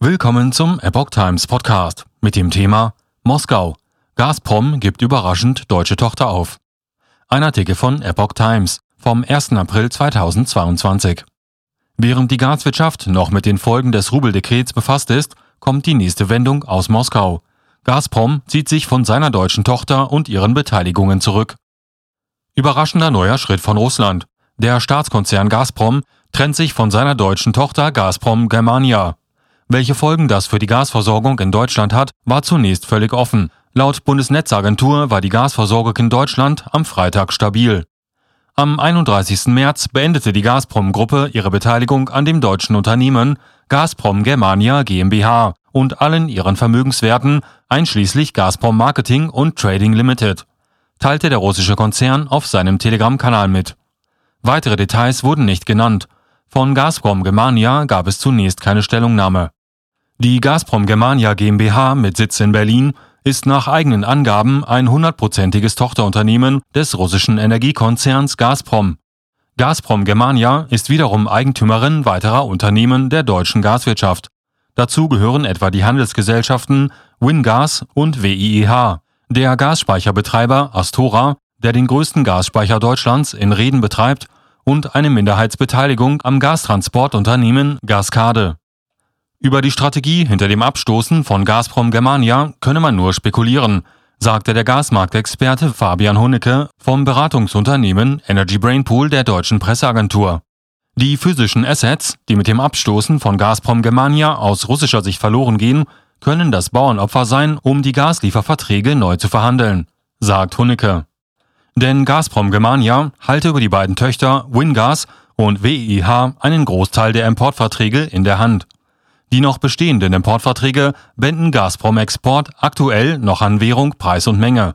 Willkommen zum Epoch Times Podcast mit dem Thema Moskau. Gazprom gibt überraschend deutsche Tochter auf. Ein Artikel von Epoch Times vom 1. April 2022. Während die Gaswirtschaft noch mit den Folgen des Rubeldekrets befasst ist, kommt die nächste Wendung aus Moskau. Gazprom zieht sich von seiner deutschen Tochter und ihren Beteiligungen zurück. Überraschender neuer Schritt von Russland. Der Staatskonzern Gazprom trennt sich von seiner deutschen Tochter Gazprom Germania. Welche Folgen das für die Gasversorgung in Deutschland hat, war zunächst völlig offen. Laut Bundesnetzagentur war die Gasversorgung in Deutschland am Freitag stabil. Am 31. März beendete die Gazprom-Gruppe ihre Beteiligung an dem deutschen Unternehmen Gazprom Germania GmbH und allen ihren Vermögenswerten, einschließlich Gazprom Marketing und Trading Limited, teilte der russische Konzern auf seinem Telegram-Kanal mit. Weitere Details wurden nicht genannt. Von Gazprom Germania gab es zunächst keine Stellungnahme. Die Gazprom Germania GmbH mit Sitz in Berlin ist nach eigenen Angaben ein hundertprozentiges Tochterunternehmen des russischen Energiekonzerns Gazprom. Gazprom Germania ist wiederum Eigentümerin weiterer Unternehmen der deutschen Gaswirtschaft. Dazu gehören etwa die Handelsgesellschaften Wingas und WIEH, der Gasspeicherbetreiber Astora, der den größten Gasspeicher Deutschlands in Reden betreibt, und eine Minderheitsbeteiligung am Gastransportunternehmen Gascade. Über die Strategie hinter dem Abstoßen von Gazprom Germania könne man nur spekulieren, sagte der Gasmarktexperte Fabian Hunnecke vom Beratungsunternehmen Energy Brain Pool der deutschen Presseagentur. Die physischen Assets, die mit dem Abstoßen von Gazprom Germania aus russischer Sicht verloren gehen, können das Bauernopfer sein, um die Gaslieferverträge neu zu verhandeln, sagt Hunnecke. Denn Gazprom Germania halte über die beiden Töchter Wingas und WIH einen Großteil der Importverträge in der Hand. Die noch bestehenden Importverträge wenden Gazprom Export aktuell noch an Währung, Preis und Menge.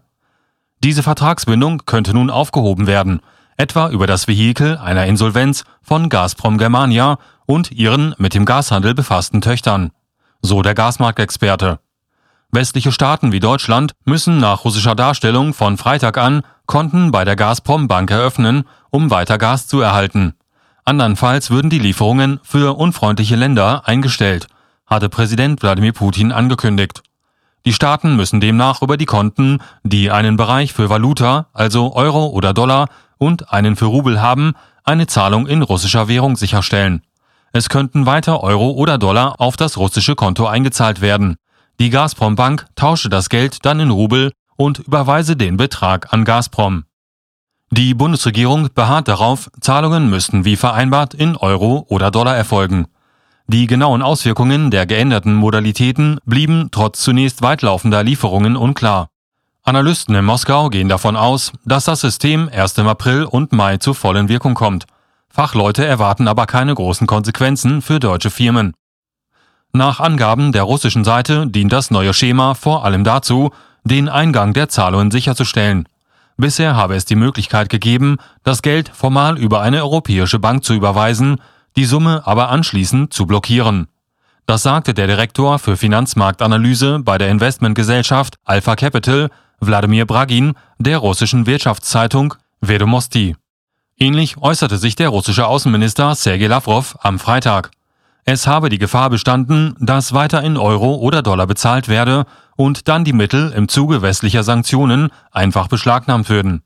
Diese Vertragsbindung könnte nun aufgehoben werden, etwa über das Vehikel einer Insolvenz von Gazprom Germania und ihren mit dem Gashandel befassten Töchtern. So der Gasmarktexperte. Westliche Staaten wie Deutschland müssen nach russischer Darstellung von Freitag an Konten bei der Gazprom Bank eröffnen, um weiter Gas zu erhalten. Andernfalls würden die Lieferungen für unfreundliche Länder eingestellt, hatte Präsident Wladimir Putin angekündigt. Die Staaten müssen demnach über die Konten, die einen Bereich für Valuta, also Euro oder Dollar, und einen für Rubel haben, eine Zahlung in russischer Währung sicherstellen. Es könnten weiter Euro oder Dollar auf das russische Konto eingezahlt werden. Die Gazprom Bank tausche das Geld dann in Rubel und überweise den Betrag an Gazprom. Die Bundesregierung beharrt darauf, Zahlungen müssten wie vereinbart in Euro oder Dollar erfolgen. Die genauen Auswirkungen der geänderten Modalitäten blieben trotz zunächst weitlaufender Lieferungen unklar. Analysten in Moskau gehen davon aus, dass das System erst im April und Mai zur vollen Wirkung kommt. Fachleute erwarten aber keine großen Konsequenzen für deutsche Firmen. Nach Angaben der russischen Seite dient das neue Schema vor allem dazu, den Eingang der Zahlungen sicherzustellen. Bisher habe es die Möglichkeit gegeben, das Geld formal über eine europäische Bank zu überweisen, die Summe aber anschließend zu blockieren. Das sagte der Direktor für Finanzmarktanalyse bei der Investmentgesellschaft Alpha Capital, Wladimir Bragin, der russischen Wirtschaftszeitung Vedomosti. Ähnlich äußerte sich der russische Außenminister Sergei Lavrov am Freitag. Es habe die Gefahr bestanden, dass weiter in Euro oder Dollar bezahlt werde und dann die Mittel im Zuge westlicher Sanktionen einfach beschlagnahmt würden.